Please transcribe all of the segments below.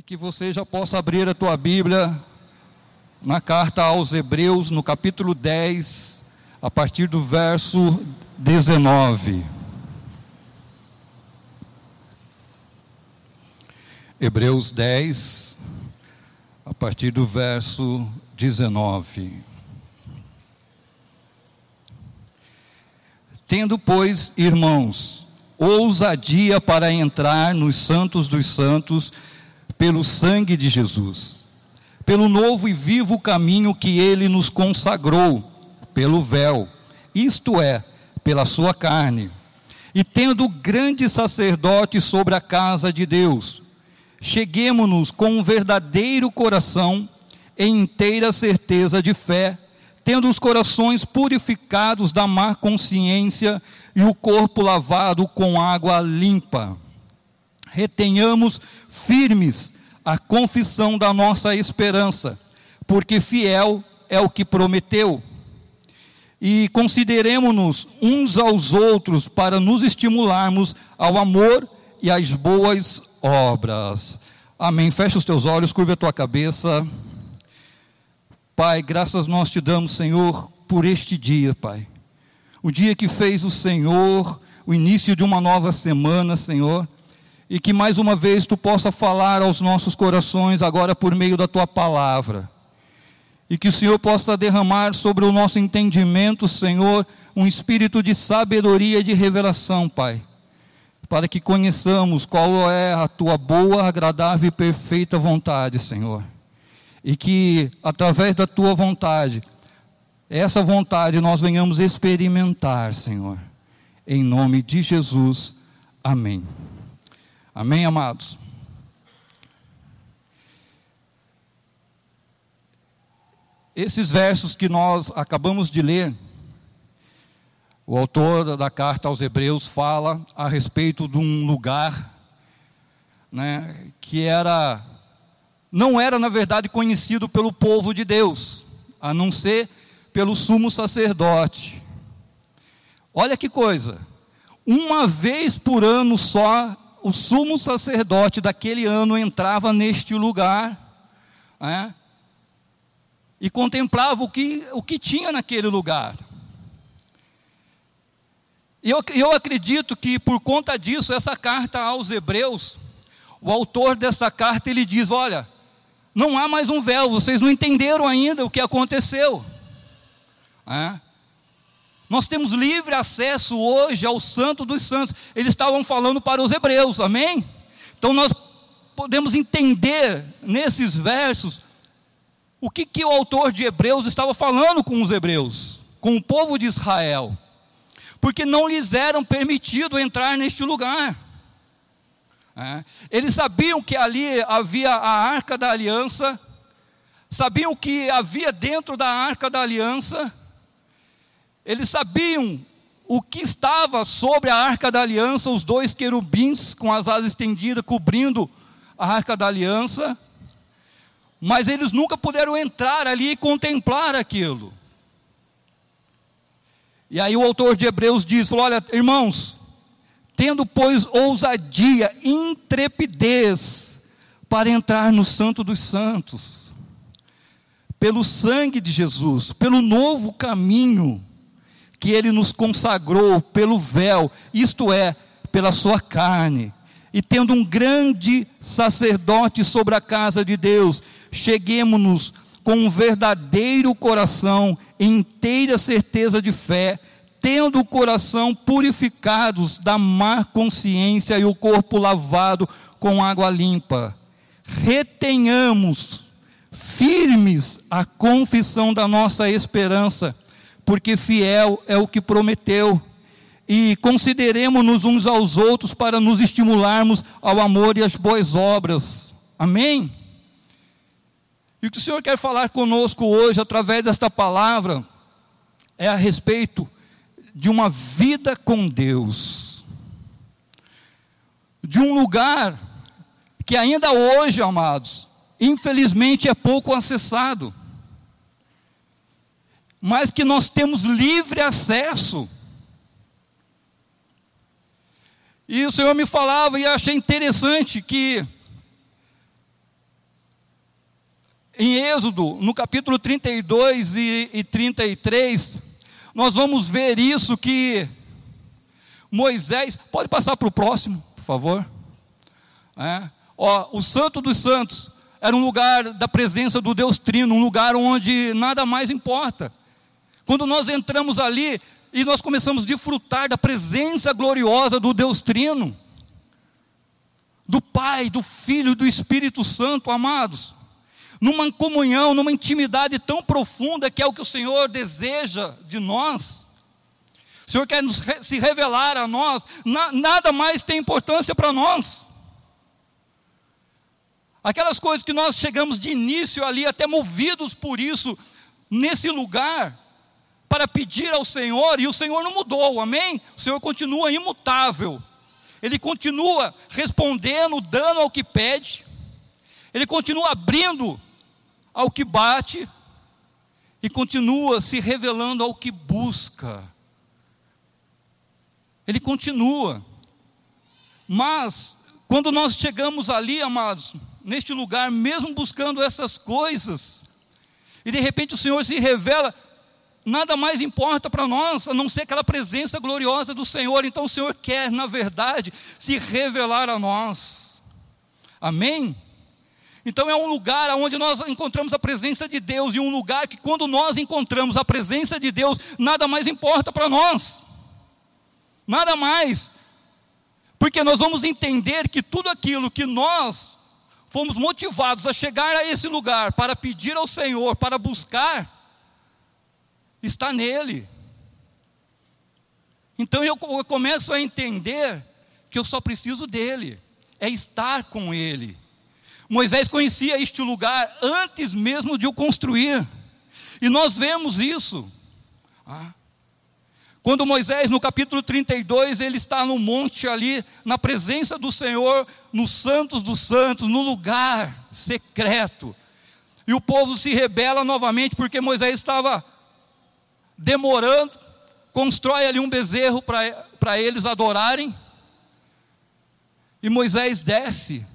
e que você já possa abrir a tua Bíblia na carta aos Hebreus, no capítulo 10, a partir do verso 19. Hebreus 10, a partir do verso 19. Tendo, pois, irmãos, ousadia para entrar nos santos dos santos pelo sangue de Jesus, pelo novo e vivo caminho que ele nos consagrou, pelo véu, isto é, pela sua carne, e tendo grande sacerdote sobre a casa de Deus, cheguemos-nos com um verdadeiro coração, em inteira certeza de fé, tendo os corações purificados da má consciência e o corpo lavado com água limpa. Retenhamos firmes a confissão da nossa esperança, porque fiel é o que prometeu. E consideremos-nos uns aos outros para nos estimularmos ao amor e às boas obras. Amém. Fecha os teus olhos, curva a tua cabeça. Pai, graças nós te damos, Senhor, por este dia, Pai. O dia que fez o Senhor, o início de uma nova semana, Senhor. E que mais uma vez tu possa falar aos nossos corações agora por meio da tua palavra. E que o Senhor possa derramar sobre o nosso entendimento, Senhor, um espírito de sabedoria e de revelação, Pai para que conheçamos qual é a tua boa, agradável e perfeita vontade, Senhor. E que, através da tua vontade, essa vontade nós venhamos experimentar, Senhor. Em nome de Jesus. Amém. Amém, amados. Esses versos que nós acabamos de ler, o autor da carta aos Hebreus fala a respeito de um lugar né, que era não era na verdade conhecido pelo povo de Deus, a não ser pelo sumo sacerdote. Olha que coisa! Uma vez por ano só o sumo sacerdote daquele ano entrava neste lugar né, e contemplava o que, o que tinha naquele lugar. E eu, eu acredito que por conta disso, essa carta aos Hebreus, o autor dessa carta ele diz: Olha, não há mais um véu, vocês não entenderam ainda o que aconteceu. É. Nós temos livre acesso hoje ao Santo dos Santos. Eles estavam falando para os hebreus, amém? Então nós podemos entender nesses versos o que, que o autor de Hebreus estava falando com os hebreus, com o povo de Israel porque não lhes eram permitido entrar neste lugar. É. Eles sabiam que ali havia a arca da aliança, sabiam que havia dentro da arca da aliança, eles sabiam o que estava sobre a arca da aliança, os dois querubins com as asas estendidas cobrindo a arca da aliança, mas eles nunca puderam entrar ali e contemplar aquilo. E aí o autor de Hebreus diz: falou, olha, irmãos, tendo, pois, ousadia, intrepidez para entrar no Santo dos Santos, pelo sangue de Jesus, pelo novo caminho que ele nos consagrou, pelo véu, isto é, pela sua carne, e tendo um grande sacerdote sobre a casa de Deus, cheguemos-nos com um verdadeiro coração, inteira certeza de fé, tendo o coração purificados da má consciência e o corpo lavado com água limpa. Retenhamos firmes a confissão da nossa esperança, porque fiel é o que prometeu. E consideremos-nos uns aos outros para nos estimularmos ao amor e às boas obras. Amém? E o que o Senhor quer falar conosco hoje, através desta palavra, é a respeito de uma vida com Deus, de um lugar que ainda hoje, amados, infelizmente é pouco acessado, mas que nós temos livre acesso. E o Senhor me falava, e achei interessante que em Êxodo, no capítulo 32 e, e 33, nós vamos ver isso que Moisés, pode passar para o próximo, por favor. É. Ó, o Santo dos Santos era um lugar da presença do Deus Trino, um lugar onde nada mais importa. Quando nós entramos ali e nós começamos a desfrutar da presença gloriosa do Deus Trino, do Pai, do Filho e do Espírito Santo, amados, numa comunhão, numa intimidade tão profunda que é o que o Senhor deseja de nós. O Senhor quer nos, se revelar a nós, na, nada mais tem importância para nós. Aquelas coisas que nós chegamos de início ali, até movidos por isso, nesse lugar, para pedir ao Senhor, e o Senhor não mudou, amém? O Senhor continua imutável, Ele continua respondendo, dando ao que pede, Ele continua abrindo ao que bate, e continua se revelando ao que busca. Ele continua. Mas, quando nós chegamos ali, amados, neste lugar, mesmo buscando essas coisas, e de repente o Senhor se revela, nada mais importa para nós, a não ser aquela presença gloriosa do Senhor. Então o Senhor quer, na verdade, se revelar a nós. Amém? Então é um lugar onde nós encontramos a presença de Deus, e um lugar que, quando nós encontramos a presença de Deus, nada mais importa para nós nada mais. Porque nós vamos entender que tudo aquilo que nós fomos motivados a chegar a esse lugar para pedir ao Senhor, para buscar, está nele. Então eu começo a entender que eu só preciso dele, é estar com ele. Moisés conhecia este lugar antes mesmo de o construir, e nós vemos isso. Ah, quando Moisés, no capítulo 32, ele está no monte ali, na presença do Senhor, nos santos dos santos, no lugar secreto. E o povo se rebela novamente porque Moisés estava demorando, constrói ali um bezerro para eles adorarem. E Moisés desce,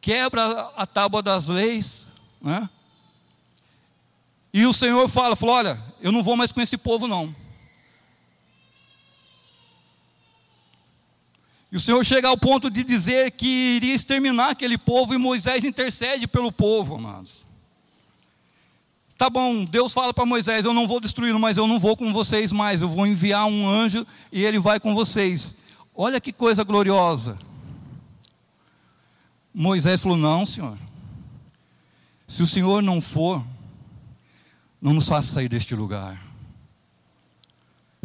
quebra a tábua das leis, né? E o Senhor fala, falou, olha, eu não vou mais com esse povo não. E o Senhor chega ao ponto de dizer que iria exterminar aquele povo e Moisés intercede pelo povo, amados. Tá bom, Deus fala para Moisés: Eu não vou destruí-lo, mas eu não vou com vocês mais. Eu vou enviar um anjo e ele vai com vocês. Olha que coisa gloriosa. Moisés falou: Não, Senhor. Se o Senhor não for, não nos faça sair deste lugar.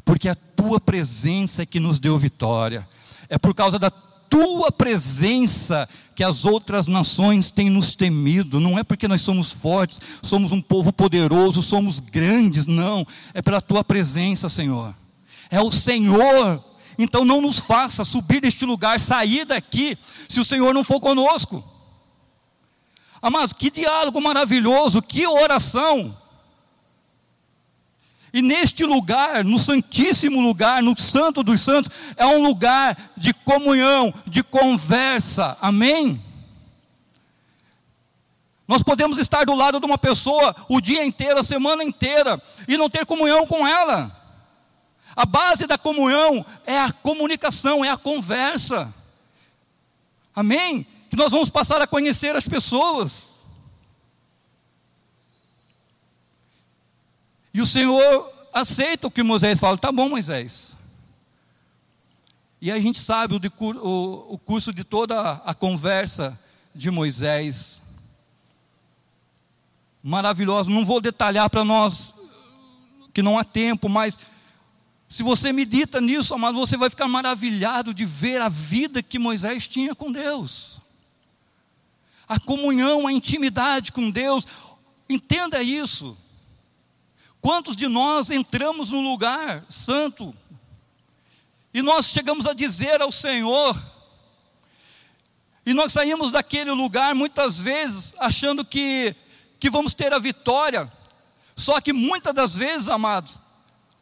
Porque a tua presença é que nos deu vitória. É por causa da tua presença que as outras nações têm nos temido. Não é porque nós somos fortes, somos um povo poderoso, somos grandes, não. É pela tua presença, Senhor. É o Senhor. Então não nos faça subir deste lugar, sair daqui, se o Senhor não for conosco. Amados, que diálogo maravilhoso, que oração. E neste lugar, no Santíssimo lugar, no Santo dos Santos, é um lugar de comunhão, de conversa, amém? Nós podemos estar do lado de uma pessoa o dia inteiro, a semana inteira, e não ter comunhão com ela. A base da comunhão é a comunicação, é a conversa, amém? Que nós vamos passar a conhecer as pessoas. E o Senhor aceita o que Moisés fala, tá bom, Moisés. E a gente sabe o, de, o, o curso de toda a conversa de Moisés. Maravilhoso, não vou detalhar para nós, que não há tempo, mas se você medita nisso, amado, você vai ficar maravilhado de ver a vida que Moisés tinha com Deus. A comunhão, a intimidade com Deus. Entenda isso. Quantos de nós entramos no lugar santo e nós chegamos a dizer ao Senhor, e nós saímos daquele lugar muitas vezes achando que, que vamos ter a vitória, só que muitas das vezes, amados,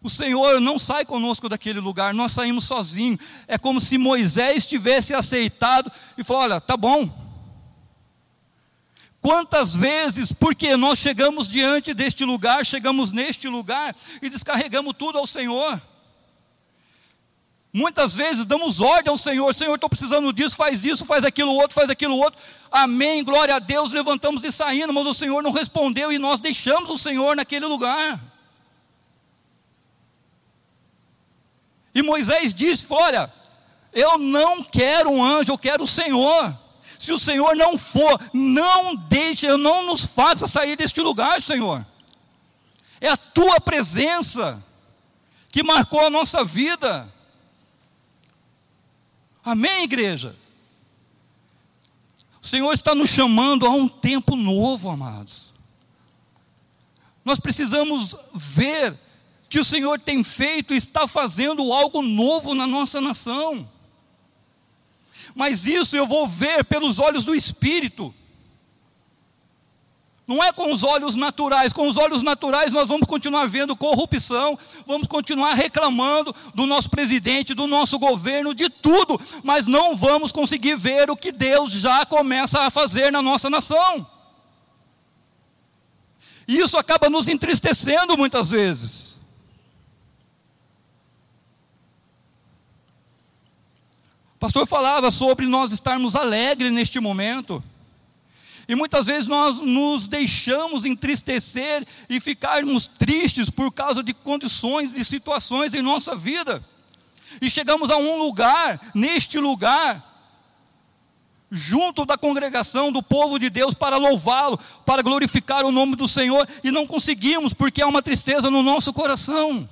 o Senhor não sai conosco daquele lugar, nós saímos sozinhos. É como se Moisés tivesse aceitado e falou: Olha, tá bom. Quantas vezes, porque nós chegamos diante deste lugar, chegamos neste lugar e descarregamos tudo ao Senhor. Muitas vezes damos ordem ao Senhor: Senhor, estou precisando disso, faz isso, faz aquilo outro, faz aquilo outro. Amém, glória a Deus, levantamos e saímos, mas o Senhor não respondeu e nós deixamos o Senhor naquele lugar. E Moisés disse: Olha, eu não quero um anjo, eu quero o Senhor. Se o Senhor não for, não deixe, não nos faça sair deste lugar, Senhor. É a tua presença que marcou a nossa vida. Amém, igreja? O Senhor está nos chamando a um tempo novo, amados. Nós precisamos ver que o Senhor tem feito e está fazendo algo novo na nossa nação. Mas isso eu vou ver pelos olhos do Espírito. Não é com os olhos naturais. Com os olhos naturais nós vamos continuar vendo corrupção, vamos continuar reclamando do nosso presidente, do nosso governo, de tudo, mas não vamos conseguir ver o que Deus já começa a fazer na nossa nação. E isso acaba nos entristecendo muitas vezes. Pastor falava sobre nós estarmos alegres neste momento. E muitas vezes nós nos deixamos entristecer e ficarmos tristes por causa de condições e situações em nossa vida. E chegamos a um lugar, neste lugar, junto da congregação do povo de Deus para louvá-lo, para glorificar o nome do Senhor, e não conseguimos porque há uma tristeza no nosso coração.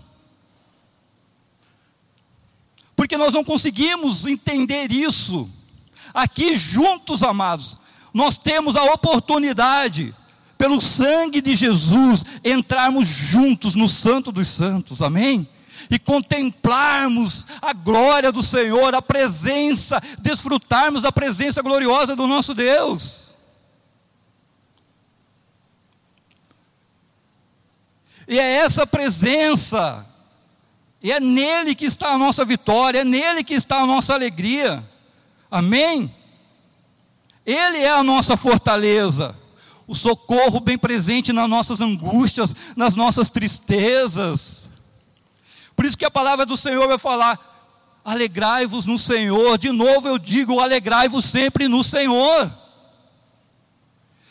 Porque nós não conseguimos entender isso. Aqui juntos, amados, nós temos a oportunidade, pelo sangue de Jesus, entrarmos juntos no Santo dos Santos, amém? E contemplarmos a glória do Senhor, a presença, desfrutarmos da presença gloriosa do nosso Deus. E é essa presença, e é nele que está a nossa vitória, é nele que está a nossa alegria, amém? Ele é a nossa fortaleza, o socorro bem presente nas nossas angústias, nas nossas tristezas. Por isso que a palavra do Senhor vai falar: alegrai-vos no Senhor. De novo eu digo: alegrai-vos sempre no Senhor.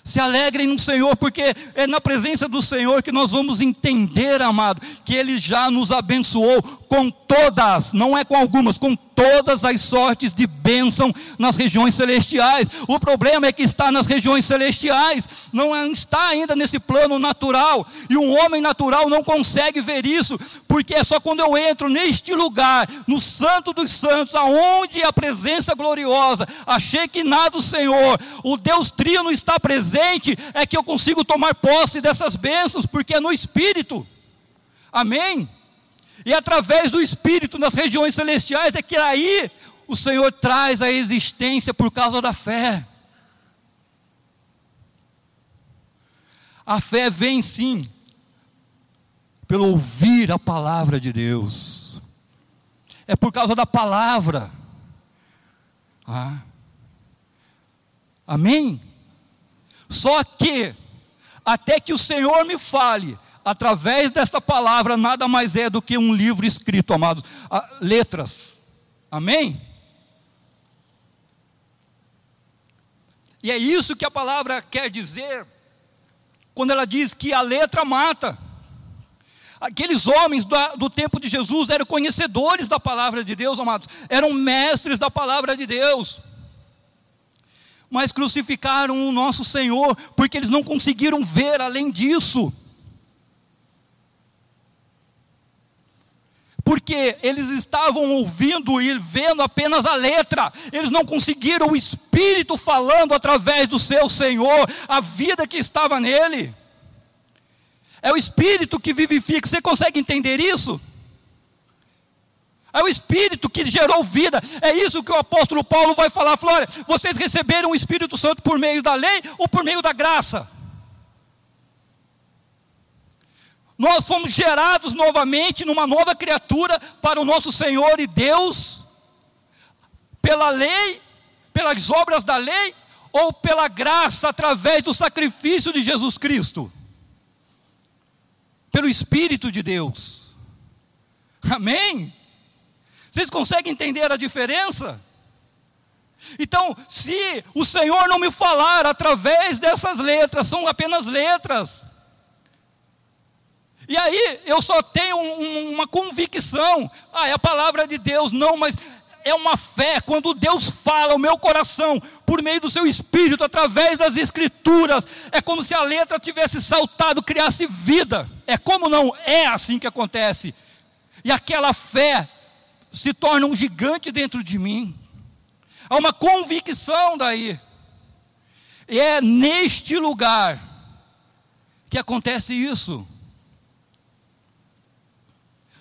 Se alegrem no Senhor, porque é na presença do Senhor que nós vamos entender, amado, que Ele já nos abençoou com todas, não é com algumas, com todas as sortes de bênção nas regiões celestiais. O problema é que está nas regiões celestiais, não é, está ainda nesse plano natural, e um homem natural não consegue ver isso, porque é só quando eu entro neste lugar, no Santo dos Santos, aonde a presença gloriosa, a Shekinah do Senhor, o Deus Trino está presente, é que eu consigo tomar posse dessas bênçãos, porque é no Espírito. Amém? E através do Espírito nas regiões celestiais é que aí o Senhor traz a existência por causa da fé. A fé vem sim, pelo ouvir a palavra de Deus. É por causa da palavra. Ah. Amém? Só que, até que o Senhor me fale, através desta palavra, nada mais é do que um livro escrito, amados, ah, letras. Amém? E é isso que a palavra quer dizer, quando ela diz que a letra mata. Aqueles homens do, do tempo de Jesus eram conhecedores da palavra de Deus, amados, eram mestres da palavra de Deus mas crucificaram o nosso Senhor, porque eles não conseguiram ver além disso. Porque eles estavam ouvindo e vendo apenas a letra, eles não conseguiram o Espírito falando através do seu Senhor, a vida que estava nele. É o Espírito que vivifica, você consegue entender isso? É o Espírito que gerou vida, é isso que o apóstolo Paulo vai falar: olha, vocês receberam o Espírito Santo por meio da lei ou por meio da graça? Nós fomos gerados novamente numa nova criatura para o nosso Senhor e Deus, pela lei, pelas obras da lei, ou pela graça através do sacrifício de Jesus Cristo? Pelo Espírito de Deus. Amém? Vocês conseguem entender a diferença? Então, se o Senhor não me falar através dessas letras, são apenas letras. E aí eu só tenho um, uma convicção, ah, é a palavra de Deus, não, mas é uma fé, quando Deus fala ao meu coração, por meio do seu espírito, através das escrituras, é como se a letra tivesse saltado, criasse vida. É como não é assim que acontece. E aquela fé se torna um gigante dentro de mim. Há uma convicção daí. E é neste lugar que acontece isso.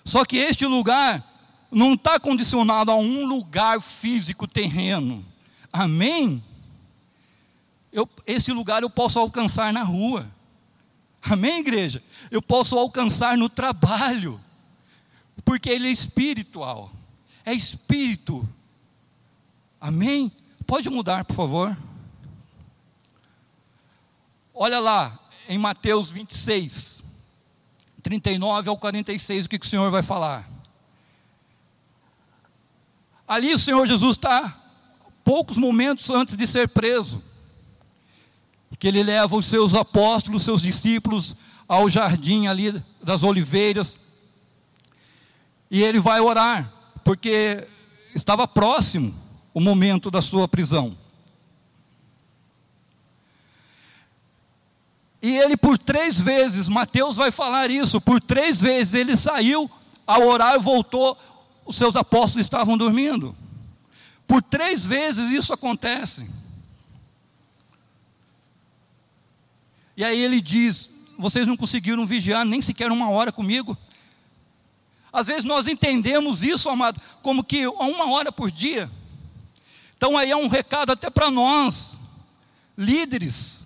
Só que este lugar não está condicionado a um lugar físico terreno. Amém? Eu, esse lugar eu posso alcançar na rua. Amém, igreja? Eu posso alcançar no trabalho, porque ele é espiritual. É espírito Amém? Pode mudar, por favor. Olha lá, em Mateus 26, 39 ao 46, o que, que o Senhor vai falar? Ali o Senhor Jesus está, poucos momentos antes de ser preso, que ele leva os seus apóstolos, seus discípulos, ao jardim ali das oliveiras, e ele vai orar, porque estava próximo o momento da sua prisão. E ele, por três vezes, Mateus vai falar isso, por três vezes ele saiu ao orar e voltou, os seus apóstolos estavam dormindo. Por três vezes isso acontece. E aí ele diz: Vocês não conseguiram vigiar nem sequer uma hora comigo. Às vezes nós entendemos isso, amado, como que uma hora por dia. Então aí é um recado até para nós, líderes.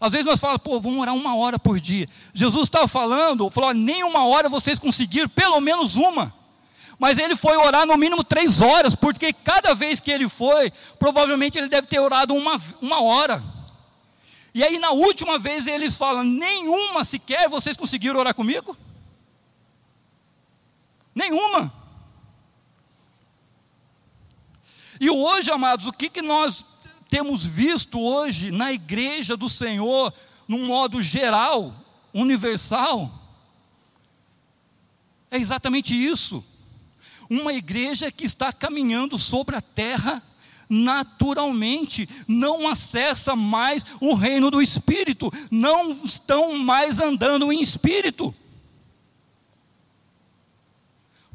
Às vezes nós falamos, pô, vamos orar uma hora por dia. Jesus estava falando, falou, nem uma hora vocês conseguiram, pelo menos uma. Mas ele foi orar no mínimo três horas, porque cada vez que ele foi, provavelmente ele deve ter orado uma, uma hora. E aí na última vez eles falam, nenhuma sequer vocês conseguiram orar comigo? Nenhuma. E hoje, amados, o que, que nós temos visto hoje na igreja do Senhor, num modo geral, universal? É exatamente isso. Uma igreja que está caminhando sobre a terra naturalmente, não acessa mais o reino do Espírito, não estão mais andando em Espírito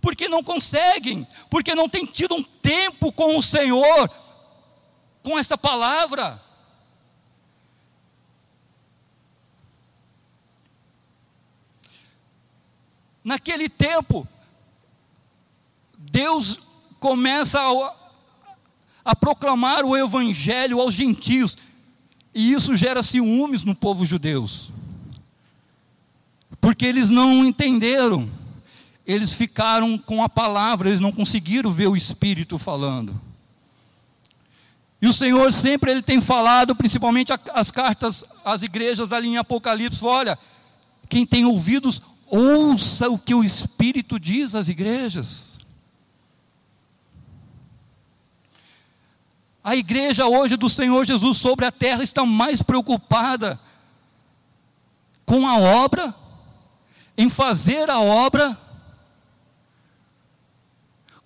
porque não conseguem, porque não têm tido um tempo com o Senhor, com esta palavra. Naquele tempo, Deus começa a, a, proclamar o evangelho aos gentios, e isso gera ciúmes no povo judeu, porque eles não entenderam eles ficaram com a palavra, eles não conseguiram ver o Espírito falando. E o Senhor sempre ele tem falado, principalmente as cartas às igrejas ali em Apocalipse, olha, quem tem ouvidos, ouça o que o Espírito diz às igrejas. A igreja hoje do Senhor Jesus sobre a terra está mais preocupada com a obra, em fazer a obra,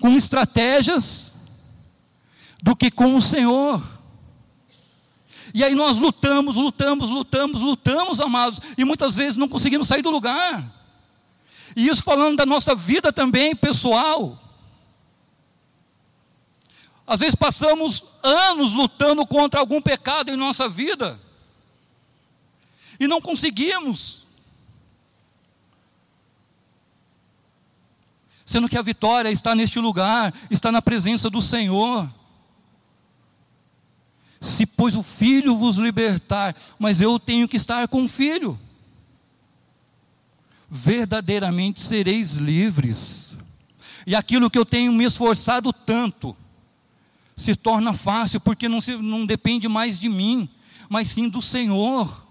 com estratégias do que com o Senhor. E aí nós lutamos, lutamos, lutamos, lutamos, amados, e muitas vezes não conseguimos sair do lugar. E isso falando da nossa vida também pessoal. Às vezes passamos anos lutando contra algum pecado em nossa vida e não conseguimos. sendo que a vitória está neste lugar, está na presença do Senhor. Se, pois, o filho vos libertar, mas eu tenho que estar com o filho, verdadeiramente sereis livres. E aquilo que eu tenho me esforçado tanto, se torna fácil, porque não, se, não depende mais de mim, mas sim do Senhor.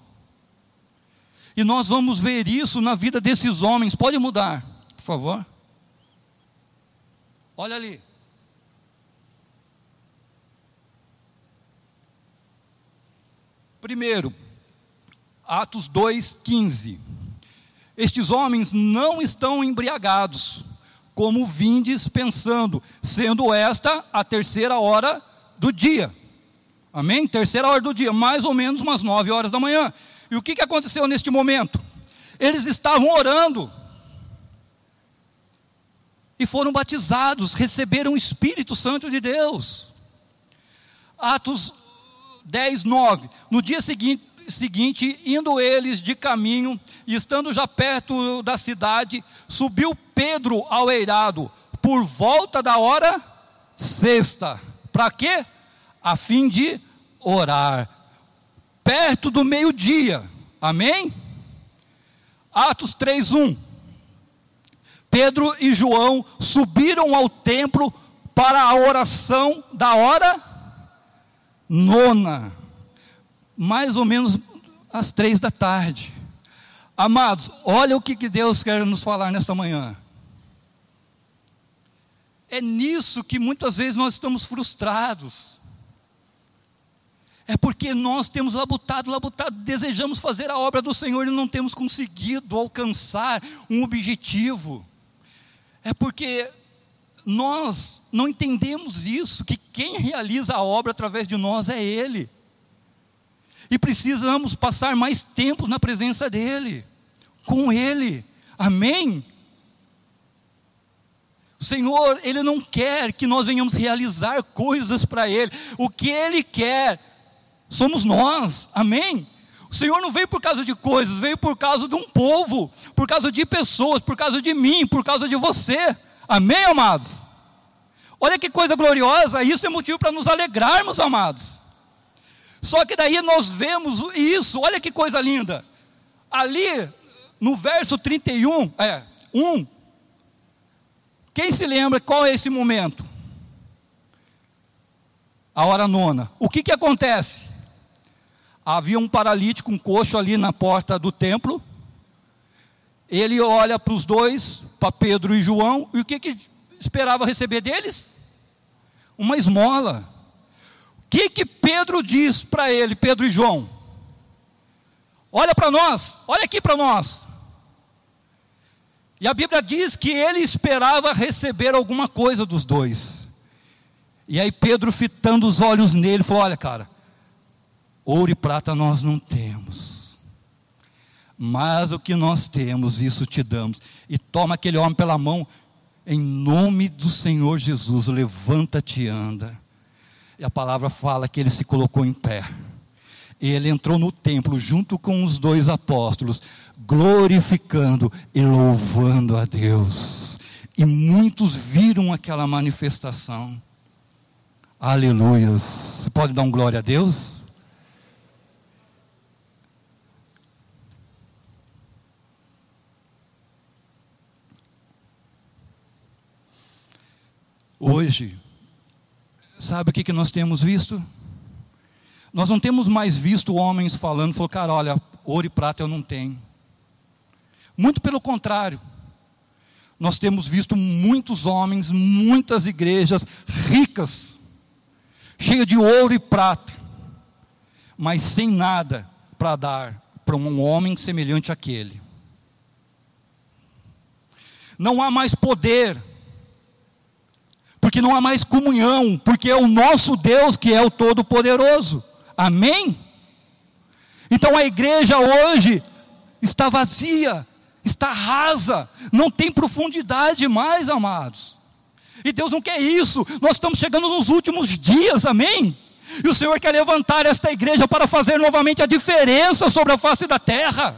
E nós vamos ver isso na vida desses homens. Pode mudar, por favor. Olha ali. Primeiro, Atos 2,15. Estes homens não estão embriagados, como vindes pensando, sendo esta a terceira hora do dia. Amém? Terceira hora do dia, mais ou menos umas nove horas da manhã. E o que, que aconteceu neste momento? Eles estavam orando e foram batizados, receberam o Espírito Santo de Deus. Atos 10, 9. No dia seguinte, seguinte, indo eles de caminho, e estando já perto da cidade, subiu Pedro ao eirado, por volta da hora sexta. Para quê? A fim de orar. Perto do meio-dia. Amém? Atos 3:1. Pedro e João subiram ao templo para a oração da hora nona, mais ou menos às três da tarde. Amados, olha o que, Deus quer nos falar nesta manhã. É nisso que muitas vezes nós estamos frustrados. É porque nós temos labutado, labutado, desejamos fazer a obra do Senhor e não temos conseguido alcançar um objetivo. É porque nós não entendemos isso, que quem realiza a obra através de nós é Ele. E precisamos passar mais tempo na presença dEle, com Ele. Amém? O Senhor, Ele não quer que nós venhamos realizar coisas para Ele. O que Ele quer somos nós. Amém? O Senhor não veio por causa de coisas, veio por causa de um povo, por causa de pessoas, por causa de mim, por causa de você. Amém, amados? Olha que coisa gloriosa, isso é motivo para nos alegrarmos, amados. Só que daí nós vemos isso, olha que coisa linda. Ali, no verso 31, é, 1. Quem se lembra qual é esse momento? A hora nona. O que que acontece? Havia um paralítico, um coxo ali na porta do templo. Ele olha para os dois, para Pedro e João, e o que, que esperava receber deles? Uma esmola. O que, que Pedro diz para ele, Pedro e João? Olha para nós, olha aqui para nós. E a Bíblia diz que ele esperava receber alguma coisa dos dois. E aí Pedro, fitando os olhos nele, falou: Olha, cara, ouro e prata nós não temos, mas o que nós temos, isso te damos. E toma aquele homem pela mão, em nome do Senhor Jesus, levanta-te e anda. E a palavra fala que ele se colocou em pé. Ele entrou no templo junto com os dois apóstolos, glorificando e louvando a Deus. E muitos viram aquela manifestação. Aleluias. Você pode dar um glória a Deus? Hoje, sabe o que, que nós temos visto? Nós não temos mais visto homens falando, falou, cara, olha, ouro e prata eu não tenho. Muito pelo contrário, nós temos visto muitos homens, muitas igrejas ricas, cheias de ouro e prata, mas sem nada para dar para um homem semelhante àquele. Não há mais poder porque não há mais comunhão, porque é o nosso Deus que é o Todo-Poderoso. Amém? Então a igreja hoje está vazia, está rasa, não tem profundidade mais, amados. E Deus não quer isso, nós estamos chegando nos últimos dias, amém? E o Senhor quer levantar esta igreja para fazer novamente a diferença sobre a face da terra.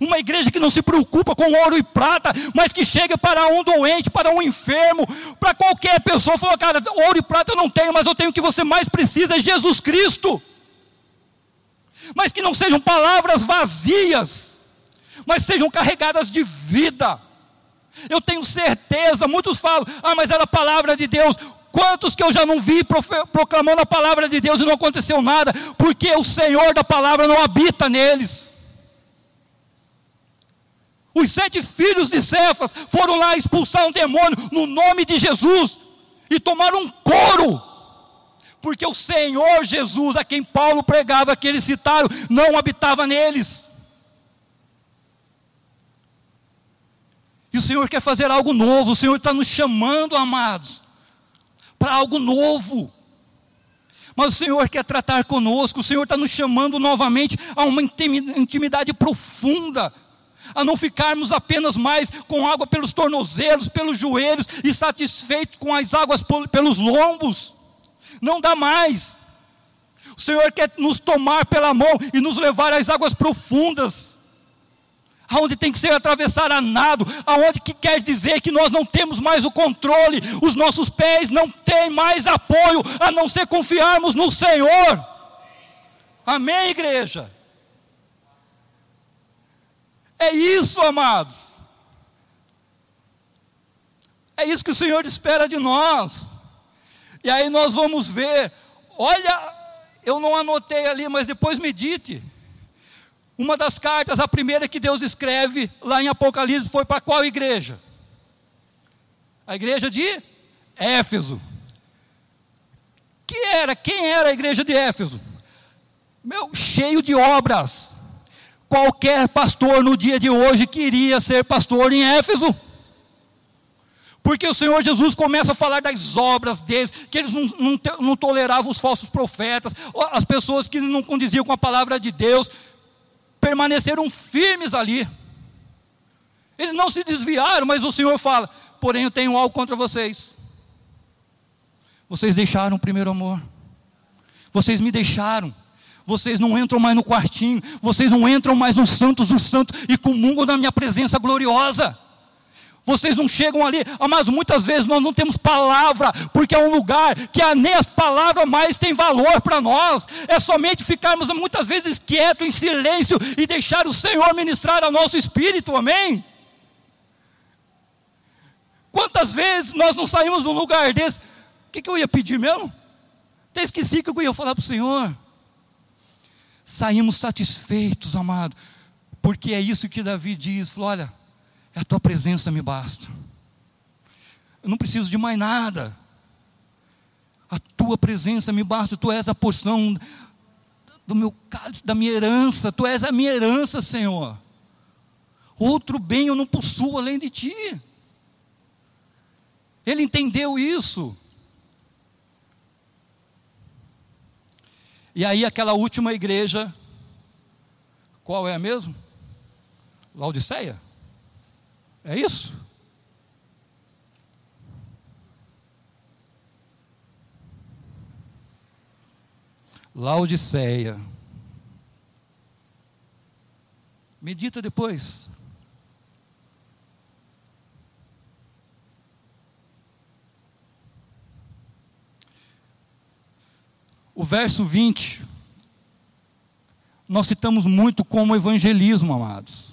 Uma igreja que não se preocupa com ouro e prata, mas que chega para um doente, para um enfermo, para qualquer pessoa, fala, cara, ouro e prata eu não tenho, mas eu tenho o que você mais precisa, é Jesus Cristo. Mas que não sejam palavras vazias, mas sejam carregadas de vida. Eu tenho certeza, muitos falam, ah, mas era a palavra de Deus. Quantos que eu já não vi proclamando a palavra de Deus e não aconteceu nada, porque o Senhor da palavra não habita neles. Os sete filhos de Cefas foram lá expulsar um demônio no nome de Jesus e tomaram um couro, porque o Senhor Jesus, a quem Paulo pregava, que eles citaram, não habitava neles. E o Senhor quer fazer algo novo, o Senhor está nos chamando, amados, para algo novo. Mas o Senhor quer tratar conosco, o Senhor está nos chamando novamente a uma intimidade profunda a não ficarmos apenas mais com água pelos tornozelos, pelos joelhos e satisfeitos com as águas pelos lombos. Não dá mais. O Senhor quer nos tomar pela mão e nos levar às águas profundas. Aonde tem que ser atravessar a nado, aonde que quer dizer que nós não temos mais o controle, os nossos pés não têm mais apoio, a não ser confiarmos no Senhor. Amém, igreja? É isso, amados. É isso que o Senhor espera de nós. E aí nós vamos ver. Olha, eu não anotei ali, mas depois medite. Uma das cartas, a primeira que Deus escreve lá em Apocalipse, foi para qual igreja? A igreja de Éfeso. Que era? Quem era a igreja de Éfeso? Meu, cheio de obras. Qualquer pastor no dia de hoje queria ser pastor em Éfeso. Porque o Senhor Jesus começa a falar das obras deles, que eles não, não, não, toleravam os falsos profetas, as pessoas que não condiziam com a palavra de Deus, permaneceram firmes ali. Eles não se desviaram, mas o Senhor fala: porém eu tenho algo contra vocês. Vocês deixaram o primeiro amor, vocês me deixaram. Vocês não entram mais no quartinho, vocês não entram mais nos santos dos santos e comungam na minha presença gloriosa. Vocês não chegam ali, mas muitas vezes nós não temos palavra, porque é um lugar que nem as palavras mais têm valor para nós. É somente ficarmos muitas vezes quietos, em silêncio e deixar o Senhor ministrar ao nosso espírito, amém? Quantas vezes nós não saímos de um lugar desse? O que, que eu ia pedir mesmo? Até esqueci que eu ia falar para o Senhor saímos satisfeitos, amado, porque é isso que Davi diz: falou, olha, a tua presença me basta, eu não preciso de mais nada, a tua presença me basta, tu és a porção do meu cálice, da minha herança, tu és a minha herança, Senhor. Outro bem eu não possuo além de ti. Ele entendeu isso. E aí aquela última igreja, qual é mesmo? Laodiceia? É isso? Laodiceia. Medita depois. O verso 20, nós citamos muito como evangelismo, amados.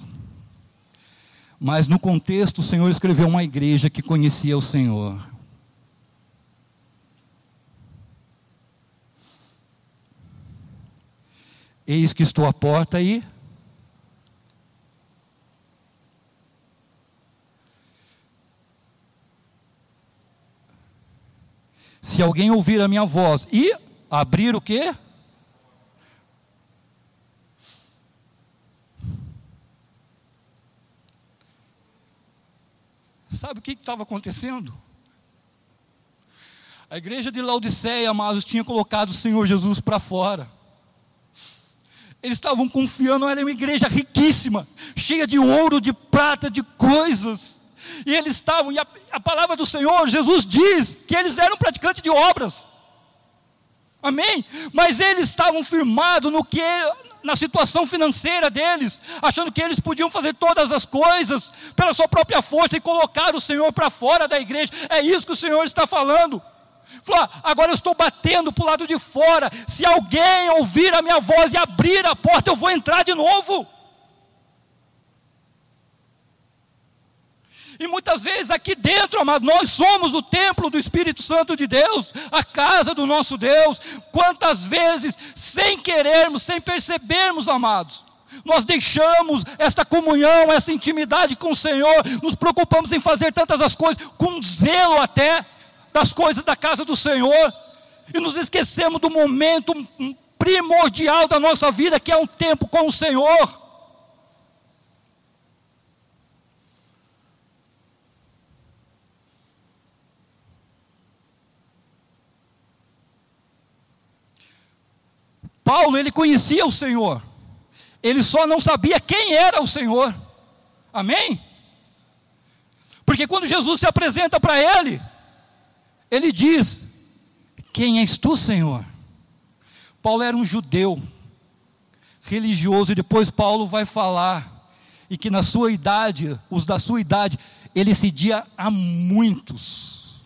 Mas no contexto, o Senhor escreveu uma igreja que conhecia o Senhor. Eis que estou à porta e Se alguém ouvir a minha voz e Abrir o quê? Sabe o que estava acontecendo? A igreja de Laodiceia, amados, tinha colocado o Senhor Jesus para fora. Eles estavam confiando, era uma igreja riquíssima, cheia de ouro, de prata, de coisas. E eles estavam, e a, a palavra do Senhor, Jesus diz que eles eram praticantes de obras. Amém? Mas eles estavam firmados no que na situação financeira deles, achando que eles podiam fazer todas as coisas pela sua própria força e colocar o Senhor para fora da igreja. É isso que o Senhor está falando. Falou, ah, agora eu estou batendo para o lado de fora. Se alguém ouvir a minha voz e abrir a porta, eu vou entrar de novo. E muitas vezes aqui dentro, amado, nós somos o templo do Espírito Santo de Deus, a casa do nosso Deus. Quantas vezes, sem querermos, sem percebermos, amados, nós deixamos esta comunhão, esta intimidade com o Senhor, nos preocupamos em fazer tantas as coisas, com zelo até, das coisas da casa do Senhor, e nos esquecemos do momento primordial da nossa vida, que é um tempo com o Senhor. Paulo, ele conhecia o Senhor, ele só não sabia quem era o Senhor, amém? Porque quando Jesus se apresenta para ele, ele diz: Quem és tu, Senhor? Paulo era um judeu, religioso, e depois Paulo vai falar, e que na sua idade, os da sua idade, ele cedia a muitos.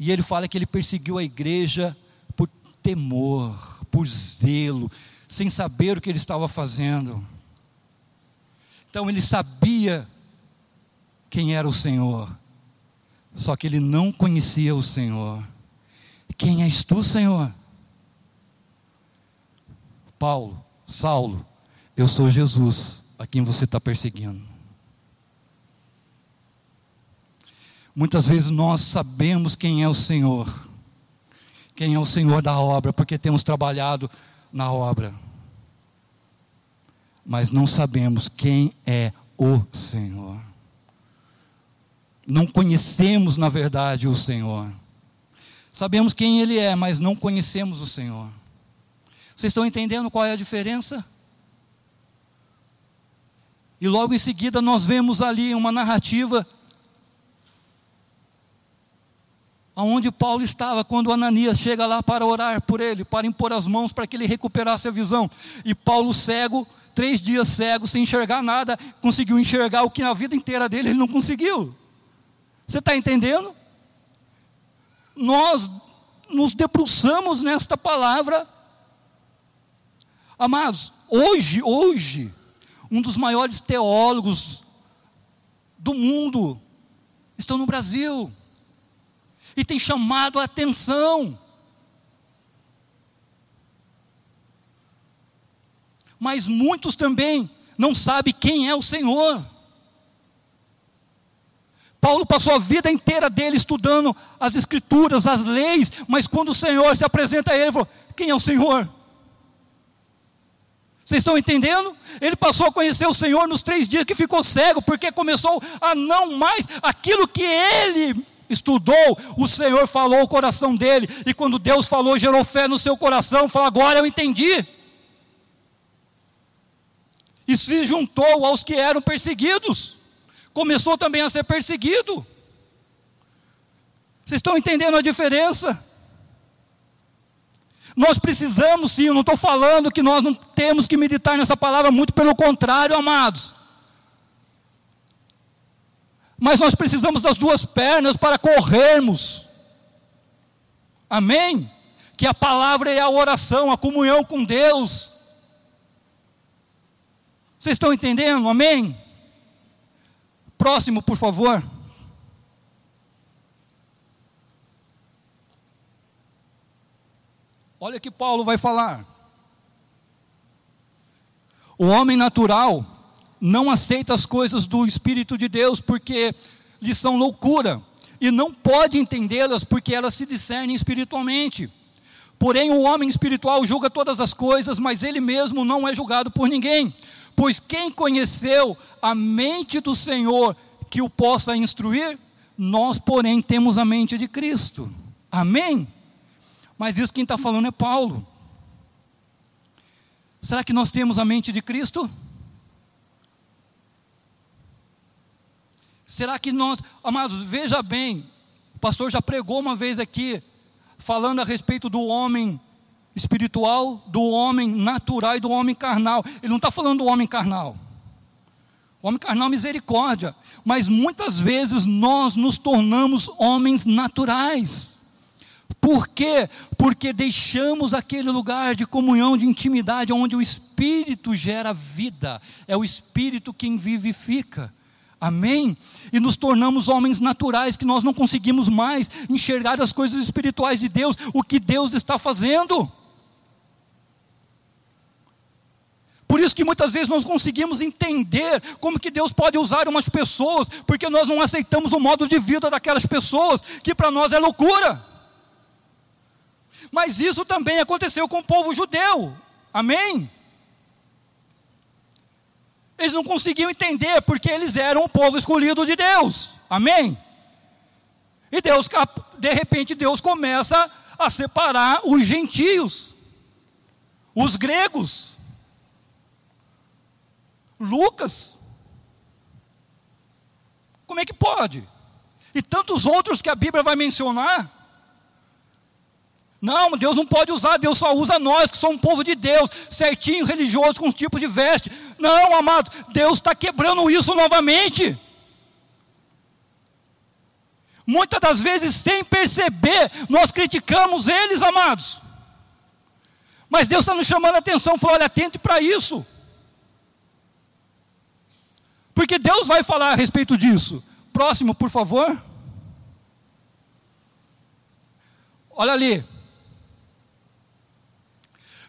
E ele fala que ele perseguiu a igreja por temor por zelo, sem saber o que ele estava fazendo. Então ele sabia quem era o Senhor, só que ele não conhecia o Senhor. Quem és tu, Senhor? Paulo, Saulo, eu sou Jesus, a quem você está perseguindo. Muitas vezes nós sabemos quem é o Senhor, quem é o Senhor da obra, porque temos trabalhado na obra. Mas não sabemos quem é o Senhor. Não conhecemos, na verdade, o Senhor. Sabemos quem Ele é, mas não conhecemos o Senhor. Vocês estão entendendo qual é a diferença? E logo em seguida nós vemos ali uma narrativa aonde Paulo estava quando Ananias chega lá para orar por ele, para impor as mãos para que ele recuperasse a visão. E Paulo cego, três dias cego, sem enxergar nada, conseguiu enxergar o que na vida inteira dele ele não conseguiu. Você está entendendo? Nós nos debruçamos nesta palavra. Amados, hoje, hoje, um dos maiores teólogos do mundo estão no Brasil e tem chamado a atenção. Mas muitos também não sabem quem é o Senhor. Paulo passou a vida inteira dele estudando as escrituras, as leis, mas quando o Senhor se apresenta a ele, ele falou: Quem é o Senhor? Vocês estão entendendo? Ele passou a conhecer o Senhor nos três dias que ficou cego, porque começou a não mais aquilo que ele estudou, o Senhor falou o coração dele, e quando Deus falou, gerou fé no seu coração, falou: agora eu entendi. E se juntou aos que eram perseguidos, começou também a ser perseguido. Vocês estão entendendo a diferença? Nós precisamos sim, eu não estou falando que nós não temos que meditar nessa palavra, muito pelo contrário, amados. Mas nós precisamos das duas pernas para corrermos. Amém? Que a palavra é a oração, a comunhão com Deus. Vocês estão entendendo? Amém? Próximo, por favor. Olha que Paulo vai falar. O homem natural não aceita as coisas do Espírito de Deus porque lhes são loucura e não pode entendê-las porque elas se discernem espiritualmente. Porém, o homem espiritual julga todas as coisas, mas ele mesmo não é julgado por ninguém. Pois quem conheceu a mente do Senhor que o possa instruir, nós, porém, temos a mente de Cristo. Amém? Mas isso quem está falando é Paulo. Será que nós temos a mente de Cristo? Será que nós, amados, veja bem, o pastor já pregou uma vez aqui, falando a respeito do homem espiritual, do homem natural e do homem carnal. Ele não está falando do homem carnal. O homem carnal é misericórdia. Mas muitas vezes nós nos tornamos homens naturais. Por quê? Porque deixamos aquele lugar de comunhão, de intimidade, onde o Espírito gera vida. É o Espírito quem vivifica. Amém? E nos tornamos homens naturais que nós não conseguimos mais enxergar as coisas espirituais de Deus, o que Deus está fazendo. Por isso que muitas vezes nós conseguimos entender como que Deus pode usar umas pessoas, porque nós não aceitamos o modo de vida daquelas pessoas, que para nós é loucura. Mas isso também aconteceu com o povo judeu. Amém? Eles não conseguiam entender porque eles eram o povo escolhido de Deus. Amém? E Deus, de repente, Deus começa a separar os gentios, os gregos, Lucas. Como é que pode? E tantos outros que a Bíblia vai mencionar. Não, Deus não pode usar, Deus só usa nós, que somos um povo de Deus, certinho, religioso, com os tipos de veste. Não, amado, Deus está quebrando isso novamente. Muitas das vezes, sem perceber, nós criticamos eles, amados. Mas Deus está nos chamando a atenção, falou: olha, atente para isso. Porque Deus vai falar a respeito disso. Próximo, por favor. Olha ali.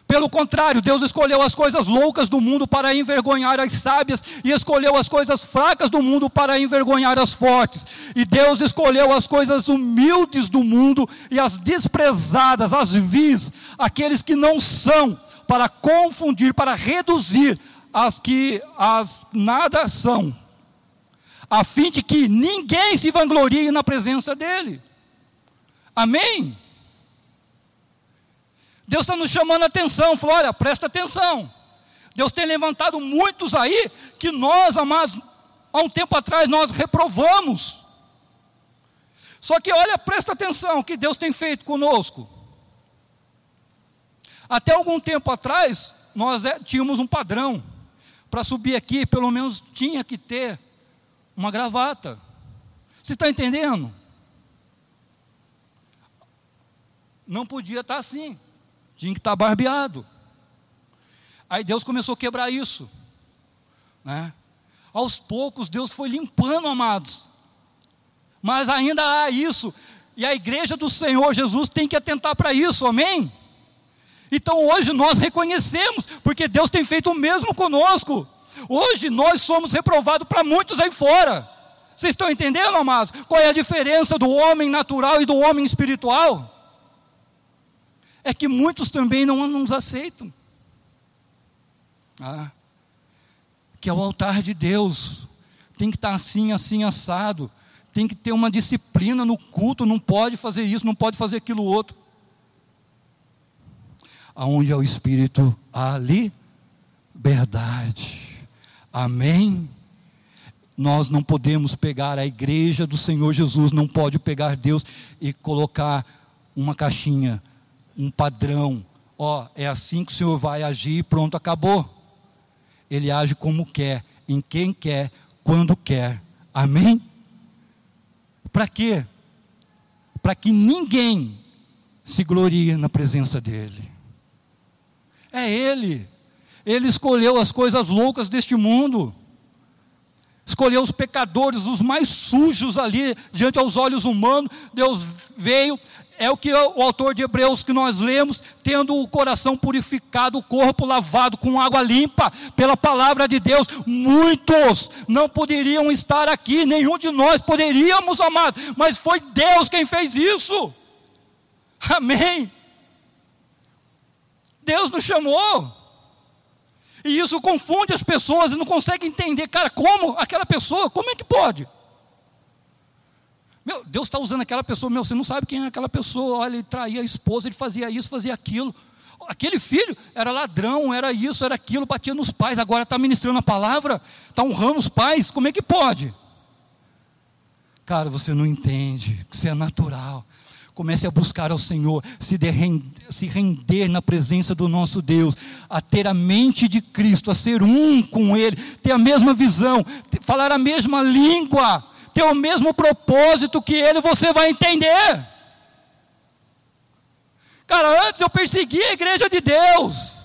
Pelo contrário, Deus escolheu as coisas loucas do mundo para envergonhar as sábias, e escolheu as coisas fracas do mundo para envergonhar as fortes. E Deus escolheu as coisas humildes do mundo e as desprezadas, as vis, aqueles que não são, para confundir, para reduzir as que as nada são, a fim de que ninguém se vanglorie na presença dEle. Amém? Deus está nos chamando a atenção, falou: olha, presta atenção. Deus tem levantado muitos aí que nós, amados, há um tempo atrás nós reprovamos. Só que olha, presta atenção, o que Deus tem feito conosco. Até algum tempo atrás, nós é, tínhamos um padrão. Para subir aqui, pelo menos tinha que ter uma gravata. Você está entendendo? Não podia estar tá assim tinha que estar barbeado. Aí Deus começou a quebrar isso. Né? Aos poucos Deus foi limpando, amados. Mas ainda há isso. E a igreja do Senhor Jesus tem que atentar para isso, amém? Então hoje nós reconhecemos, porque Deus tem feito o mesmo conosco. Hoje nós somos reprovados para muitos aí fora. Vocês estão entendendo, amados? Qual é a diferença do homem natural e do homem espiritual? É que muitos também não nos aceitam. Ah, que é o altar de Deus, tem que estar assim, assim, assado, tem que ter uma disciplina no culto, não pode fazer isso, não pode fazer aquilo outro. Aonde é o Espírito, ali liberdade. Amém? Nós não podemos pegar a igreja do Senhor Jesus, não pode pegar Deus e colocar uma caixinha um padrão. Ó, é assim que o Senhor vai agir e pronto, acabou. Ele age como quer, em quem quer, quando quer. Amém? Para quê? Para que ninguém se glorie na presença dEle. É Ele. Ele escolheu as coisas loucas deste mundo. Escolheu os pecadores, os mais sujos ali, diante aos olhos humanos. Deus veio, é o que o autor de Hebreus que nós lemos, tendo o coração purificado, o corpo lavado com água limpa pela palavra de Deus. Muitos não poderiam estar aqui, nenhum de nós poderíamos, amado, mas foi Deus quem fez isso. Amém. Deus nos chamou. E isso confunde as pessoas e não consegue entender, cara, como aquela pessoa, como é que pode? Meu, Deus está usando aquela pessoa, meu, você não sabe quem é aquela pessoa. Olha, ele traía a esposa, ele fazia isso, fazia aquilo. Aquele filho era ladrão, era isso, era aquilo, batia nos pais, agora está ministrando a palavra, está honrando os pais, como é que pode? Cara, você não entende, isso é natural. Comece a buscar ao Senhor, se, derrender, se render na presença do nosso Deus, a ter a mente de Cristo, a ser um com Ele, ter a mesma visão, falar a mesma língua ter o mesmo propósito que ele, você vai entender. Cara, antes eu perseguia a igreja de Deus,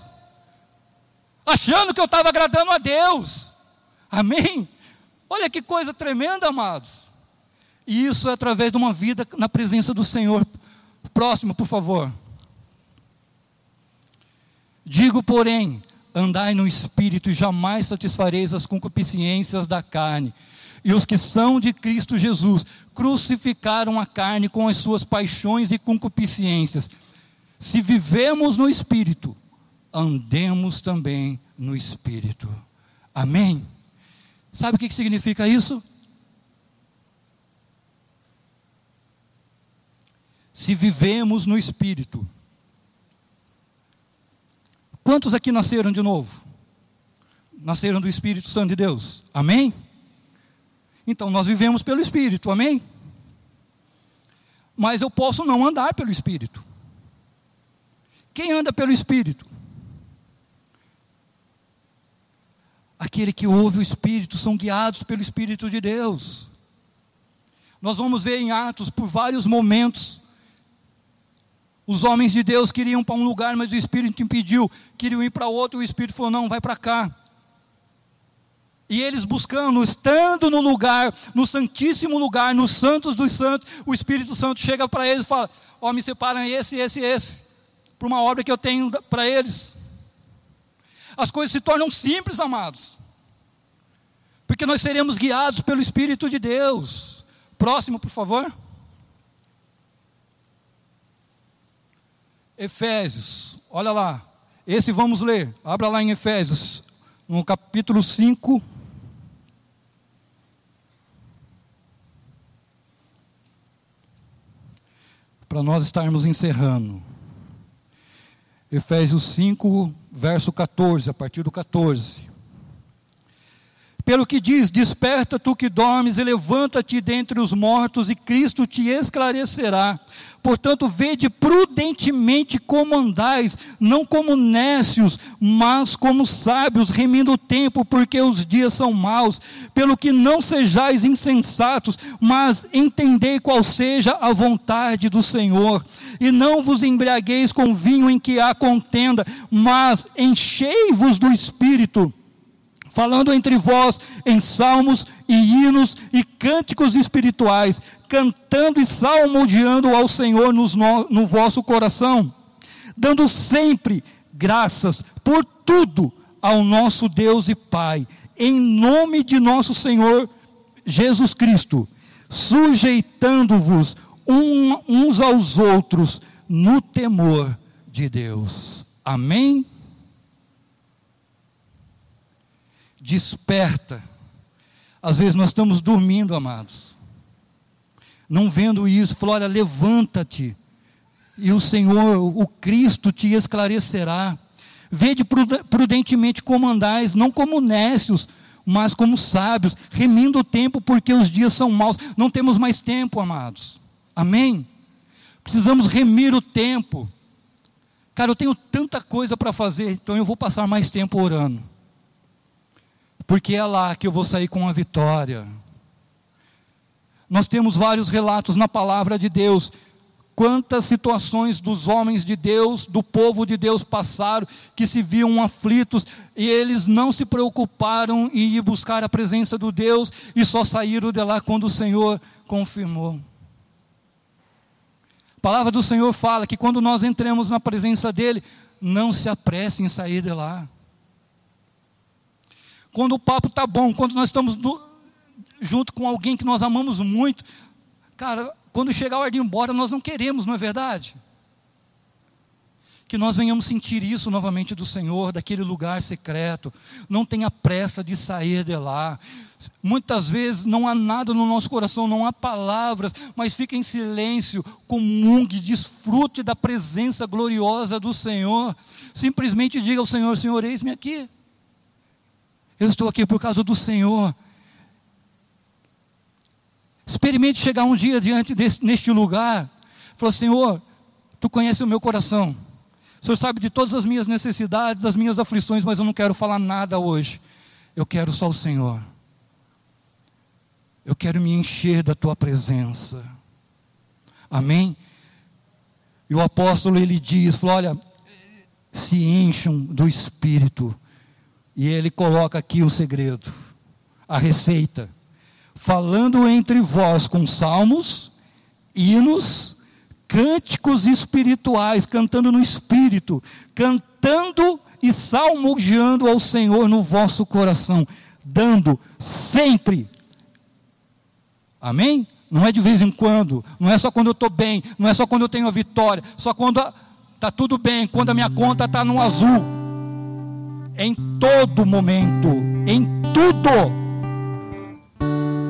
achando que eu estava agradando a Deus. Amém? Olha que coisa tremenda, amados. E isso é através de uma vida na presença do Senhor. Próximo, por favor. Digo, porém, andai no espírito e jamais satisfareis as concupiscências da carne. E os que são de Cristo Jesus crucificaram a carne com as suas paixões e concupiscências. Se vivemos no espírito, andemos também no espírito. Amém? Sabe o que significa isso? Se vivemos no espírito, Quantos aqui nasceram de novo? Nasceram do Espírito Santo de Deus. Amém? Então nós vivemos pelo Espírito, amém? Mas eu posso não andar pelo Espírito. Quem anda pelo Espírito? Aquele que ouve o Espírito são guiados pelo Espírito de Deus. Nós vamos ver em Atos por vários momentos os homens de Deus queriam para um lugar, mas o Espírito impediu. Queriam ir para outro, o Espírito falou: não, vai para cá. E eles buscando, estando no lugar, no santíssimo lugar, nos santos dos santos, o Espírito Santo chega para eles e fala: Ó, oh, me separam esse, esse, esse, para uma obra que eu tenho para eles. As coisas se tornam simples, amados, porque nós seremos guiados pelo Espírito de Deus. Próximo, por favor. Efésios, olha lá. Esse vamos ler. Abra lá em Efésios, no capítulo 5. Para nós estarmos encerrando. Efésios 5, verso 14, a partir do 14. Pelo que diz: Desperta tu que dormes e levanta-te dentre os mortos, e Cristo te esclarecerá. Portanto, vede prudentemente como andais, não como nécios, mas como sábios, remindo o tempo, porque os dias são maus. Pelo que não sejais insensatos, mas entendei qual seja a vontade do Senhor. E não vos embriagueis com vinho em que há contenda, mas enchei-vos do espírito falando entre vós em salmos e hinos e cânticos espirituais, cantando e salmodiando ao Senhor no, no vosso coração, dando sempre graças por tudo ao nosso Deus e Pai, em nome de nosso Senhor Jesus Cristo, sujeitando-vos uns aos outros no temor de Deus. Amém? Desperta. Às vezes nós estamos dormindo, amados, não vendo isso, falou: olha, levanta-te, e o Senhor, o Cristo, te esclarecerá. Vede prudentemente como andais, não como nécios, mas como sábios, remindo o tempo, porque os dias são maus. Não temos mais tempo, amados. Amém? Precisamos remir o tempo. Cara, eu tenho tanta coisa para fazer, então eu vou passar mais tempo orando porque é lá que eu vou sair com a vitória. Nós temos vários relatos na palavra de Deus. Quantas situações dos homens de Deus, do povo de Deus passaram, que se viam aflitos e eles não se preocuparam em ir buscar a presença do Deus e só saíram de lá quando o Senhor confirmou. A palavra do Senhor fala que quando nós entremos na presença dEle, não se apresse em sair de lá quando o papo está bom, quando nós estamos do, junto com alguém que nós amamos muito, cara, quando chegar a hora de ir embora, nós não queremos, não é verdade? Que nós venhamos sentir isso novamente do Senhor, daquele lugar secreto. Não tenha pressa de sair de lá. Muitas vezes não há nada no nosso coração, não há palavras, mas fique em silêncio, comungue, desfrute da presença gloriosa do Senhor. Simplesmente diga ao Senhor: Senhor, eis-me aqui. Eu estou aqui por causa do Senhor. Experimente chegar um dia diante desse, neste lugar. Falar, Senhor, Tu conheces o meu coração. O Senhor sabe de todas as minhas necessidades, das minhas aflições, mas eu não quero falar nada hoje. Eu quero só o Senhor. Eu quero me encher da Tua presença. Amém? E o apóstolo ele diz: falou, olha, se encham do Espírito. E ele coloca aqui um segredo, a receita. falando entre vós com salmos, hinos, cânticos espirituais, cantando no espírito, cantando e salmodiando ao Senhor no vosso coração, dando sempre. Amém? Não é de vez em quando, não é só quando eu estou bem, não é só quando eu tenho a vitória, só quando está tudo bem, quando a minha conta está no azul. Em todo momento, em tudo,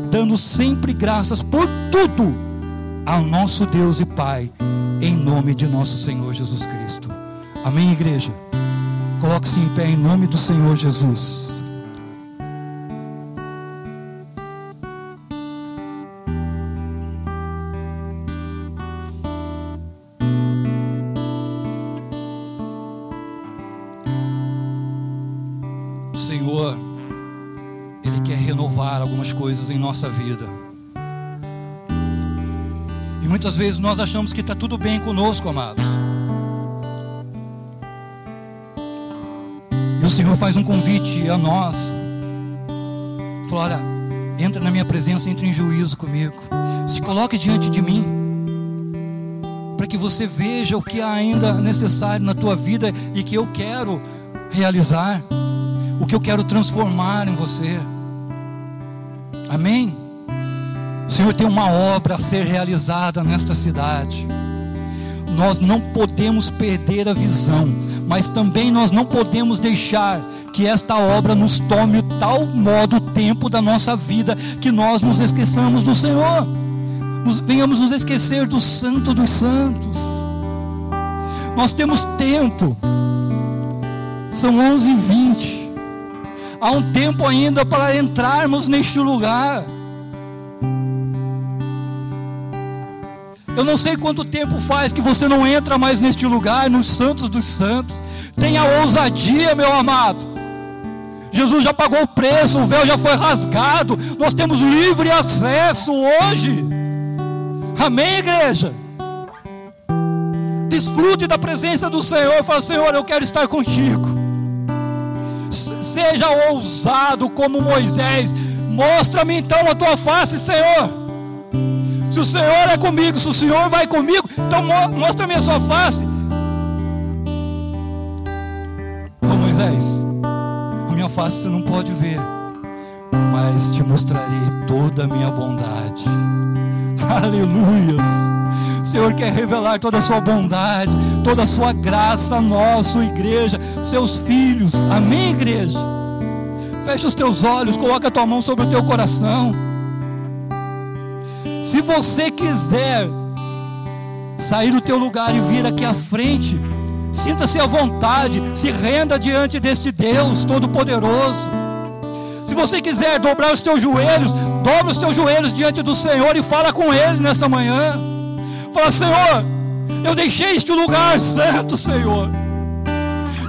dando sempre graças por tudo ao nosso Deus e Pai, em nome de nosso Senhor Jesus Cristo. Amém, igreja? Coloque-se em pé em nome do Senhor Jesus. Coisas em nossa vida. E muitas vezes nós achamos que está tudo bem conosco, amados. o Senhor faz um convite a nós. Falou: olha, entra na minha presença, entre em juízo comigo. Se coloque diante de mim. Para que você veja o que há ainda necessário na tua vida e que eu quero realizar. O que eu quero transformar em você. Amém? O Senhor tem uma obra a ser realizada nesta cidade. Nós não podemos perder a visão mas também nós não podemos deixar que esta obra nos tome tal modo o tempo da nossa vida que nós nos esqueçamos do Senhor, nos, venhamos nos esquecer do Santo dos Santos. Nós temos tempo, são 11h20, há um tempo ainda para entrarmos neste lugar. Eu não sei quanto tempo faz que você não entra mais neste lugar, nos santos dos santos. Tenha ousadia, meu amado. Jesus já pagou o preço, o véu já foi rasgado. Nós temos livre acesso hoje. Amém, igreja? Desfrute da presença do Senhor. Fala, Senhor, eu quero estar contigo. Seja ousado como Moisés. Mostra-me então a tua face, Senhor. Se o Senhor é comigo, se o Senhor vai comigo, então mostra-me a sua face. Ô Moisés, a minha face você não pode ver, mas te mostrarei toda a minha bondade. Aleluias. Senhor quer revelar toda a sua bondade, toda a sua graça a nós, sua igreja, seus filhos. Amém, igreja? Fecha os teus olhos, coloca a tua mão sobre o teu coração. Se você quiser sair do teu lugar e vir aqui à frente, sinta-se à vontade, se renda diante deste Deus Todo-Poderoso. Se você quiser dobrar os teus joelhos, dobra os teus joelhos diante do Senhor e fala com Ele nesta manhã. Fala, Senhor, eu deixei este lugar santo, Senhor.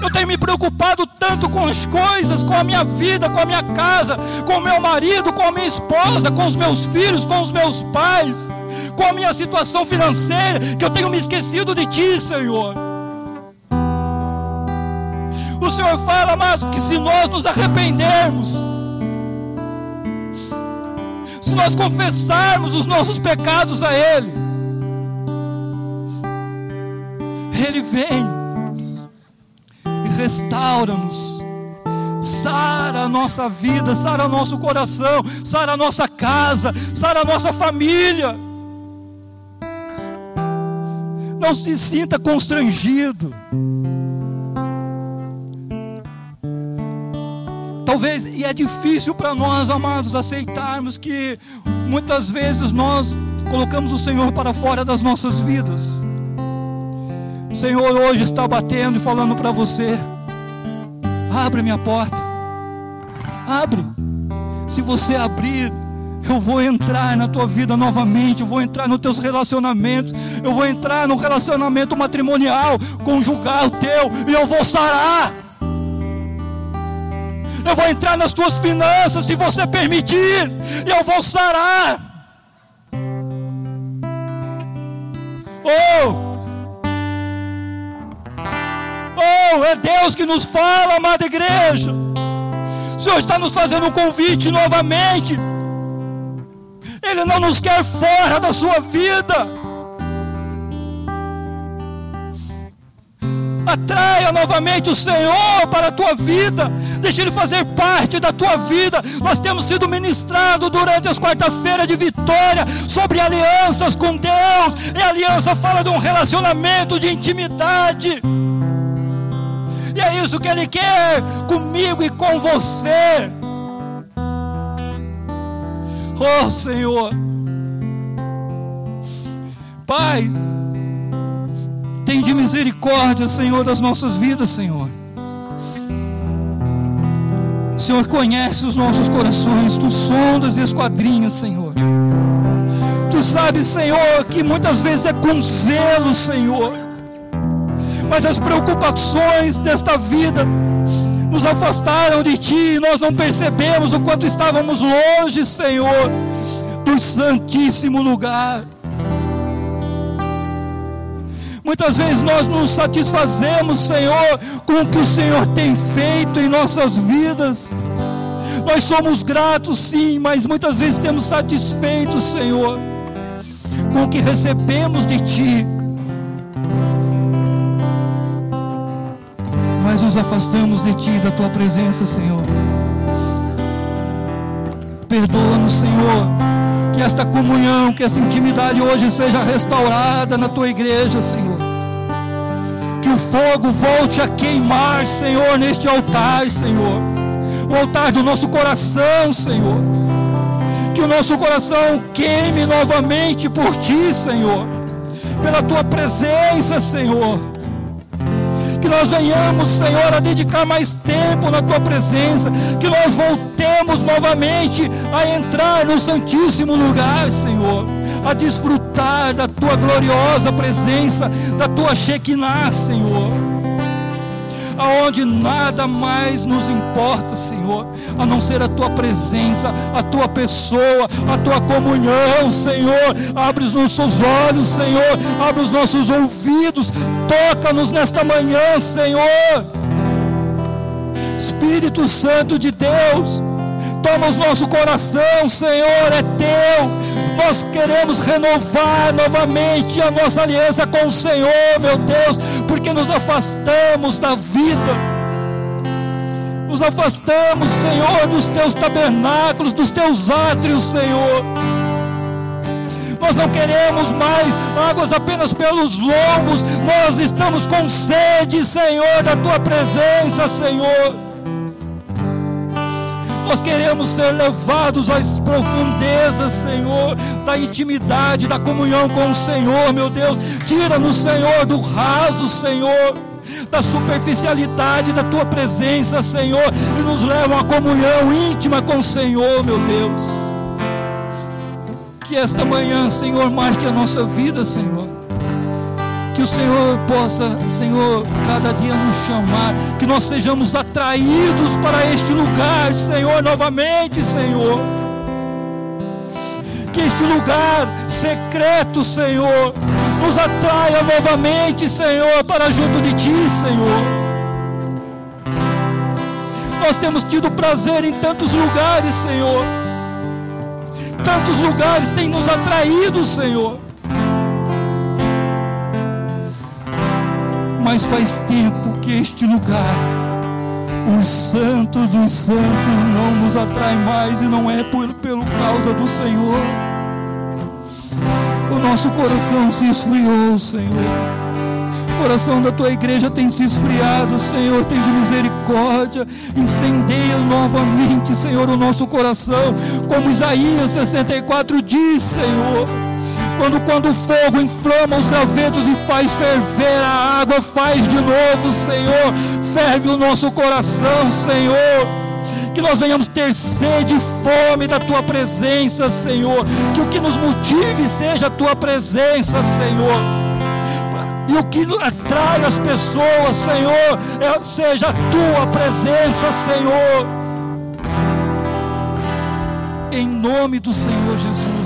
Eu tenho me preocupado tanto com as coisas, com a minha vida, com a minha casa, com o meu marido, com a minha esposa, com os meus filhos, com os meus pais, com a minha situação financeira, que eu tenho me esquecido de Ti, Senhor. O Senhor fala, mas que se nós nos arrependermos, se nós confessarmos os nossos pecados a Ele restaura-nos. Sara a nossa vida, sara nosso coração, sara a nossa casa, sara a nossa família. Não se sinta constrangido. Talvez, e é difícil para nós, amados, aceitarmos que muitas vezes nós colocamos o Senhor para fora das nossas vidas. O Senhor hoje está batendo e falando para você: abre minha porta, abre. Se você abrir, eu vou entrar na tua vida novamente, eu vou entrar nos teus relacionamentos, eu vou entrar no relacionamento matrimonial, conjugar o teu, e eu vou sarar. Eu vou entrar nas tuas finanças, se você permitir, e eu vou sarar. Oh! Oh, é Deus que nos fala, amada igreja. O Senhor está nos fazendo um convite novamente. Ele não nos quer fora da sua vida. Atraia novamente o Senhor para a tua vida. Deixa Ele fazer parte da tua vida. Nós temos sido ministrados durante as quarta-feiras de vitória sobre alianças com Deus. E a aliança fala de um relacionamento de intimidade. É isso que Ele quer comigo e com você. Oh Senhor, Pai, tem de misericórdia, Senhor, das nossas vidas, Senhor. Senhor conhece os nossos corações, tu sondas e esquadrinhas, Senhor. Tu sabes, Senhor, que muitas vezes é com zelo, Senhor. Mas as preocupações desta vida nos afastaram de Ti, e nós não percebemos o quanto estávamos longe, Senhor, do Santíssimo lugar. Muitas vezes nós nos satisfazemos, Senhor, com o que o Senhor tem feito em nossas vidas. Nós somos gratos, sim, mas muitas vezes temos satisfeito, Senhor, com o que recebemos de Ti. Nos afastamos de Ti, da Tua presença, Senhor. Perdoa-nos, Senhor que esta comunhão, que essa intimidade hoje seja restaurada na tua igreja, Senhor. Que o fogo volte a queimar, Senhor, neste altar, Senhor. O altar do nosso coração, Senhor. Que o nosso coração queime novamente por ti, Senhor. Pela tua presença, Senhor. Que nós venhamos, Senhor, a dedicar mais tempo na tua presença. Que nós voltemos novamente a entrar no Santíssimo lugar, Senhor. A desfrutar da tua gloriosa presença, da tua Shekinah, Senhor aonde nada mais nos importa, Senhor, a não ser a tua presença, a tua pessoa, a tua comunhão, Senhor. Abre os nossos olhos, Senhor, abre os nossos ouvidos, toca-nos nesta manhã, Senhor. Espírito Santo de Deus, toma o nosso coração, Senhor, é teu. Nós queremos renovar novamente a nossa aliança com o Senhor, meu Deus, porque nos afastamos da vida. Nos afastamos, Senhor, dos teus tabernáculos, dos teus átrios, Senhor. Nós não queremos mais águas apenas pelos lombos, nós estamos com sede, Senhor, da tua presença, Senhor. Nós queremos ser levados às profundezas, Senhor, da intimidade, da comunhão com o Senhor, meu Deus. Tira-nos, Senhor, do raso, Senhor, da superficialidade da tua presença, Senhor, e nos leva a uma comunhão íntima com o Senhor, meu Deus. Que esta manhã, Senhor, marque a nossa vida, Senhor. O Senhor possa, Senhor, cada dia nos chamar, que nós sejamos atraídos para este lugar, Senhor, novamente, Senhor. Que este lugar secreto, Senhor, nos atraia novamente, Senhor, para junto de Ti, Senhor. Nós temos tido prazer em tantos lugares, Senhor. Tantos lugares têm nos atraído, Senhor. Mas faz tempo que este lugar, o Santo dos Santos, não nos atrai mais e não é por, pelo causa do Senhor. O nosso coração se esfriou, Senhor. O coração da tua igreja tem se esfriado, Senhor, tem de misericórdia. Incendeia novamente, Senhor, o nosso coração, como Isaías 64 diz, Senhor quando, quando o fogo inflama os gravetos e faz ferver a água, faz de novo, Senhor. Ferve o nosso coração, Senhor. Que nós venhamos ter sede e fome da tua presença, Senhor. Que o que nos motive seja a tua presença, Senhor. E o que atrai as pessoas, Senhor, é, seja a tua presença, Senhor. Em nome do Senhor Jesus,